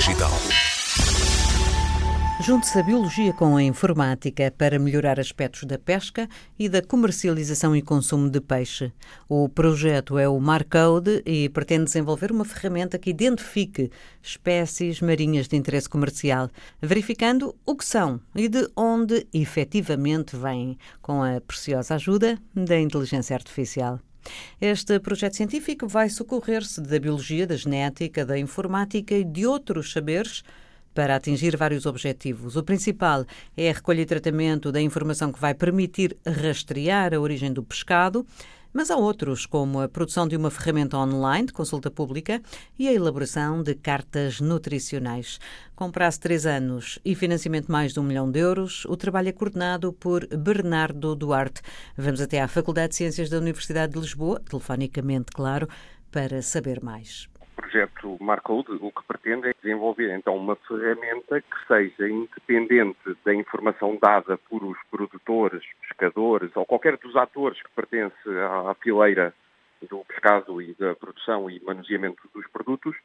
Digital. Junte-se a biologia com a informática para melhorar aspectos da pesca e da comercialização e consumo de peixe. O projeto é o Marcode e pretende desenvolver uma ferramenta que identifique espécies marinhas de interesse comercial, verificando o que são e de onde efetivamente vêm, com a preciosa ajuda da inteligência artificial. Este projeto científico vai socorrer-se da biologia, da genética, da informática e de outros saberes para atingir vários objetivos. O principal é a recolha e tratamento da informação que vai permitir rastrear a origem do pescado, mas há outros, como a produção de uma ferramenta online de consulta pública e a elaboração de cartas nutricionais. Com prazo de três anos e financiamento mais de um milhão de euros, o trabalho é coordenado por Bernardo Duarte. Vamos até à Faculdade de Ciências da Universidade de Lisboa, telefonicamente, claro, para saber mais projeto Marcode o que pretende é desenvolver então uma ferramenta que seja independente da informação dada por os produtores, pescadores ou qualquer dos atores que pertence à fileira do pescado e da produção e manuseamento dos produtos,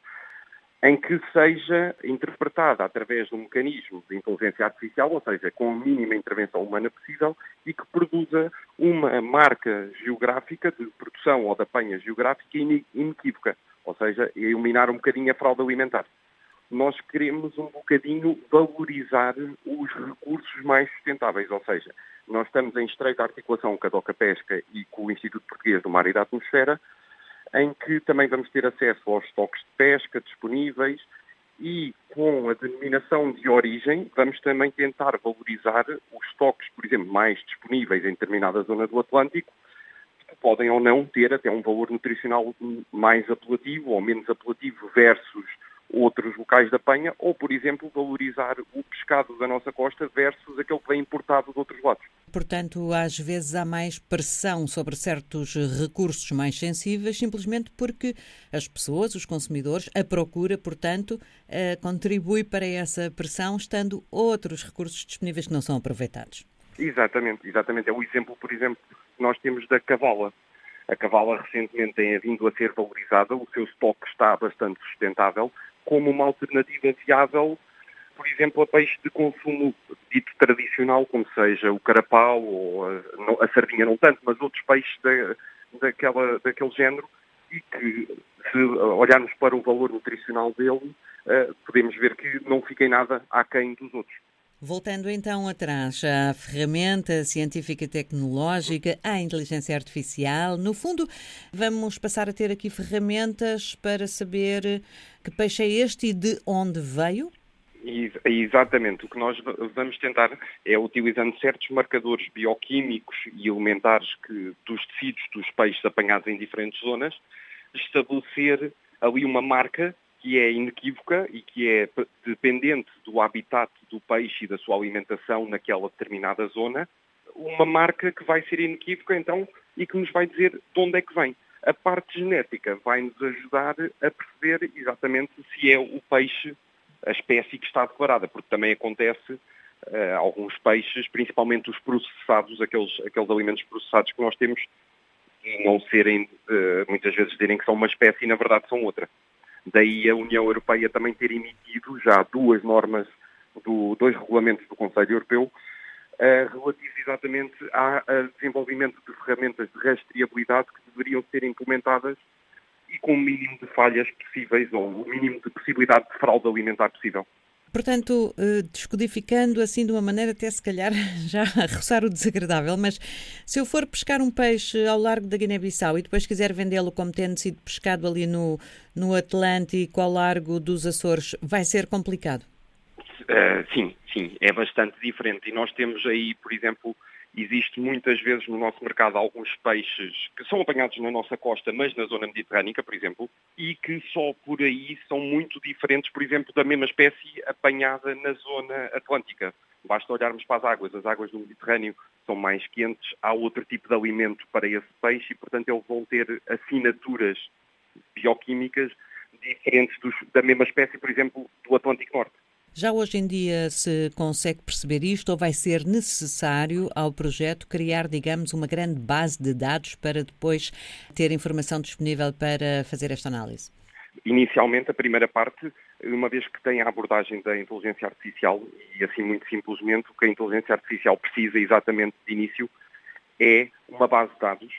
em que seja interpretada através de um mecanismo de inteligência artificial, ou seja, com a mínima intervenção humana possível, e que produza uma marca geográfica de produção ou da penha geográfica inequívoca ou seja, eliminar um bocadinho a fraude alimentar. Nós queremos um bocadinho valorizar os recursos mais sustentáveis, ou seja, nós estamos em estreita articulação com a DOCA Pesca e com o Instituto Português do Mar e da Atmosfera, em que também vamos ter acesso aos estoques de pesca disponíveis e com a denominação de origem vamos também tentar valorizar os estoques, por exemplo, mais disponíveis em determinada zona do Atlântico podem ou não ter até um valor nutricional mais apelativo ou menos apelativo versus outros locais da penha, ou, por exemplo, valorizar o pescado da nossa costa versus aquele que vem importado de outros lados. Portanto, às vezes há mais pressão sobre certos recursos mais sensíveis, simplesmente porque as pessoas, os consumidores, a procura, portanto, eh, contribui para essa pressão, estando outros recursos disponíveis que não são aproveitados. Exatamente, exatamente. É o exemplo, por exemplo, que nós temos da cavala. A cavala recentemente tem vindo a ser valorizada, o seu estoque está bastante sustentável, como uma alternativa viável, por exemplo, a peixe de consumo dito tradicional, como seja o carapau ou a, a sardinha, não tanto, mas outros peixes da, daquela, daquele género, e que, se olharmos para o valor nutricional dele, uh, podemos ver que não fica em nada aquém dos outros. Voltando então atrás à ferramenta científica e tecnológica, à inteligência artificial, no fundo, vamos passar a ter aqui ferramentas para saber que peixe é este e de onde veio? Exatamente. O que nós vamos tentar é, utilizando certos marcadores bioquímicos e elementares que, dos tecidos dos peixes apanhados em diferentes zonas, estabelecer ali uma marca que é inequívoca e que é dependente do habitat do peixe e da sua alimentação naquela determinada zona, uma marca que vai ser inequívoca então e que nos vai dizer de onde é que vem. A parte genética vai nos ajudar a perceber exatamente se é o peixe, a espécie que está declarada, porque também acontece uh, alguns peixes, principalmente os processados, aqueles, aqueles alimentos processados que nós temos, não serem, uh, muitas vezes dizerem que são uma espécie e na verdade são outra. Daí a União Europeia também ter emitido já duas normas, do, dois regulamentos do Conselho Europeu uh, relativos exatamente ao desenvolvimento de ferramentas de rastreabilidade que deveriam ser implementadas e com o mínimo de falhas possíveis ou o mínimo de possibilidade de fraude alimentar possível. Portanto, eh, descodificando assim de uma maneira até se calhar já a roçar o desagradável, mas se eu for pescar um peixe ao largo da Guiné-Bissau e depois quiser vendê-lo como tendo sido pescado ali no, no Atlântico ao largo dos Açores, vai ser complicado? Uh, sim, sim, é bastante diferente. E nós temos aí, por exemplo, Existe muitas vezes no nosso mercado alguns peixes que são apanhados na nossa costa, mas na zona mediterrânica, por exemplo, e que só por aí são muito diferentes, por exemplo, da mesma espécie apanhada na zona atlântica. Basta olharmos para as águas. As águas do Mediterrâneo são mais quentes, há outro tipo de alimento para esse peixe e, portanto, eles vão ter assinaturas bioquímicas diferentes dos, da mesma espécie, por exemplo, do Atlântico Norte. Já hoje em dia se consegue perceber isto ou vai ser necessário ao projeto criar, digamos, uma grande base de dados para depois ter informação disponível para fazer esta análise? Inicialmente, a primeira parte uma vez que tem a abordagem da inteligência artificial e assim muito simplesmente o que a inteligência artificial precisa exatamente de início é uma base de dados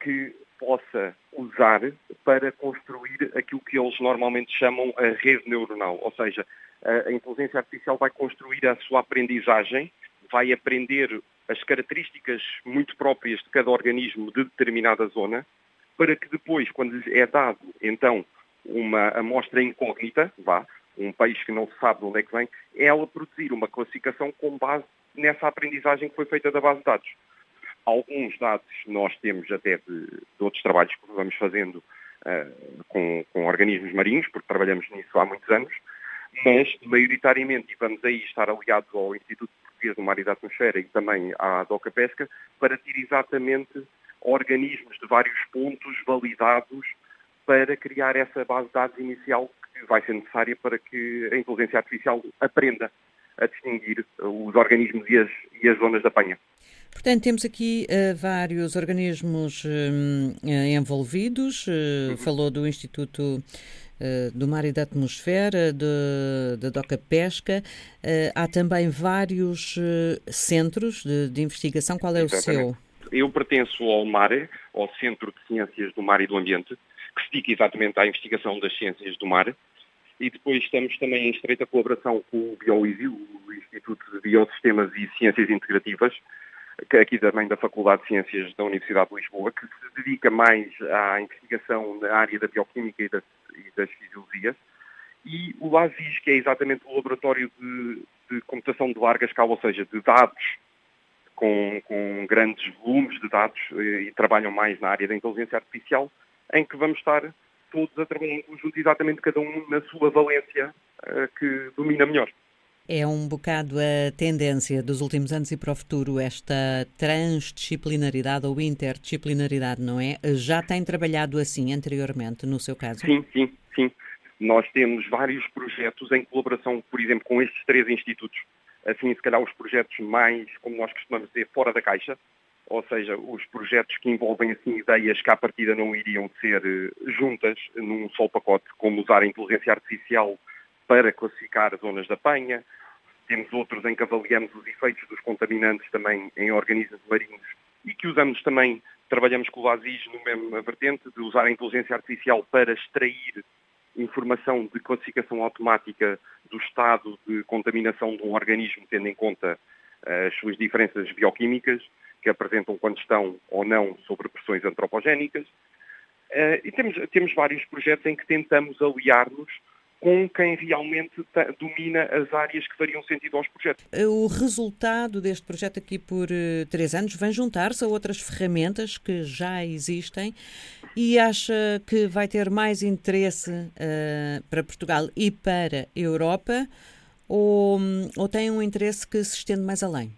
que possa usar para construir aquilo que eles normalmente chamam a rede neuronal, ou seja, a inteligência artificial vai construir a sua aprendizagem, vai aprender as características muito próprias de cada organismo de determinada zona, para que depois, quando lhe é dado, então, uma amostra incógnita, vá, um peixe que não se sabe de onde é que vem, ela produzir uma classificação com base nessa aprendizagem que foi feita da base de dados. Alguns dados nós temos até de, de outros trabalhos que vamos fazendo uh, com, com organismos marinhos, porque trabalhamos nisso há muitos anos, mas maioritariamente, e vamos aí estar aliados ao Instituto Português do Mar e da Atmosfera e também à DOCA Pesca, para ter exatamente organismos de vários pontos validados para criar essa base de dados inicial que vai ser necessária para que a inteligência artificial aprenda a distinguir os organismos e as, e as zonas da panha. Portanto, temos aqui uh, vários organismos uh, envolvidos. Uh, uhum. Falou do Instituto do Mar e da Atmosfera, da Doca Pesca. há também vários centros de, de, investigação. Qual é Exatamente. o seu? Eu pertenço ao MARE, ao Centro de Ciências do Mar e do Ambiente, que se dedica exatamente à investigação das ciências do mar. E depois estamos também em estreita colaboração com o BioEasy, o Instituto de Biosistemas e Ciências Integrativas, aqui também da Faculdade de Ciências da Universidade de Lisboa, que se dedica mais à investigação na área da bioquímica e das, e das fisiologias, e o LASIS, que é exatamente o laboratório de, de, computação de larga escala, ou seja, de dados com, com grandes volumes de dados e, e trabalham mais na área da inteligência artificial, em que vamos estar todos a trabalhar em conjunto, exatamente cada um na sua valência uh, que domina melhor. É um bocado a tendência dos últimos anos e para o futuro, esta transdisciplinaridade ou interdisciplinaridade, não é? Já tem trabalhado assim anteriormente, no seu caso? Sim, sim, sim. Nós temos vários projetos em colaboração, por exemplo, com estes três institutos. Assim, se calhar os projetos mais, como nós costumamos dizer, fora da caixa, ou seja, os projetos que envolvem assim ideias que à partida não iriam ser eh, juntas num só pacote, como usar a inteligência artificial para classificar zonas da penha, temos outros em que avaliamos os efeitos dos contaminantes também em organismos marinhos e que usamos também, trabalhamos com o LASIS no mesmo vertente, de usar a inteligência artificial para extrair informação de classificação automática do estado de contaminação de um organismo, tendo em conta eh, as suas diferenças bioquímicas, que apresentam quando estão ou não sobre pressões antropogénicas. Eh, e temos, temos vários projetos em que tentamos aliar-nos com quem realmente domina as áreas que fariam sentido aos projetos. O resultado deste projeto aqui por uh, três anos vem juntar-se a outras ferramentas que já existem e acha que vai ter mais interesse uh, para Portugal e para a Europa ou, ou tem um interesse que se estende mais além?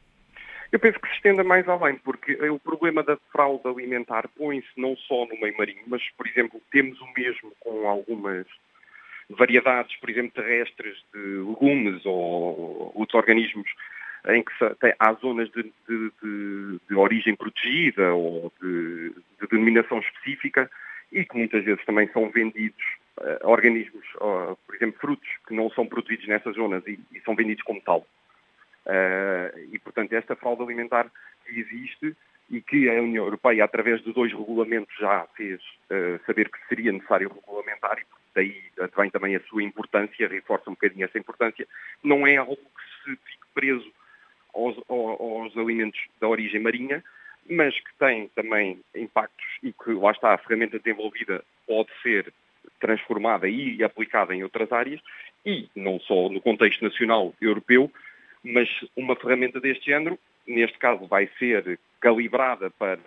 Eu penso que se estenda mais além, porque o problema da fraude alimentar põe-se não só no meio marinho, mas, por exemplo, temos o mesmo com algumas variedades, por exemplo, terrestres de legumes ou outros organismos em que tem, há zonas de, de, de, de origem protegida ou de, denominação específica e que muitas vezes também são vendidos uh, organismos, uh, por exemplo, frutos que não são produzidos nessas zonas e, e são vendidos como tal. Uh, e, portanto, esta fraude alimentar que existe e que a União Europeia, através de dois regulamentos, já fez saber que seria necessário regulamentar e, daí vem também a sua importância, reforça um bocadinho essa importância, não é algo que se fique preso aos, aos alimentos da origem marinha, mas que tem também impactos e que lá está a ferramenta desenvolvida pode ser transformada e aplicada em outras áreas e não só no contexto nacional europeu, mas uma ferramenta deste género, neste caso vai ser calibrada para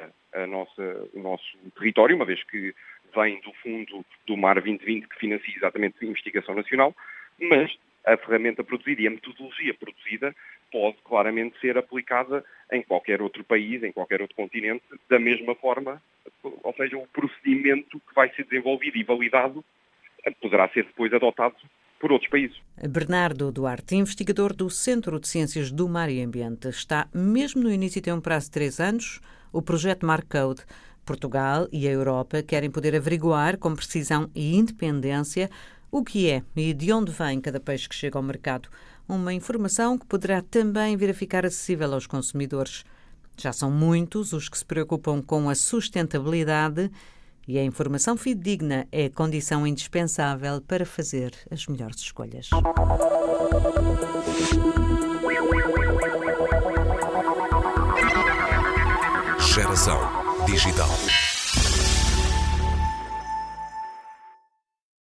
nossa, o nosso território, uma vez que vem do fundo do Mar 2020 que financia exatamente a investigação nacional, mas a ferramenta produzida e a metodologia produzida pode claramente ser aplicada em qualquer outro país, em qualquer outro continente, da mesma forma, ou seja, o procedimento que vai ser desenvolvido e validado poderá ser depois adotado por outros países. Bernardo Duarte, investigador do Centro de Ciências do Mar e Ambiente, está mesmo no início tem um prazo de três anos o projeto Marcode Portugal e a Europa querem poder averiguar com precisão e independência O que é e de onde vem cada peixe que chega ao mercado? Uma informação que poderá também vir a ficar acessível aos consumidores. Já são muitos os que se preocupam com a sustentabilidade e a informação fidedigna é condição indispensável para fazer as melhores escolhas. Geração digital.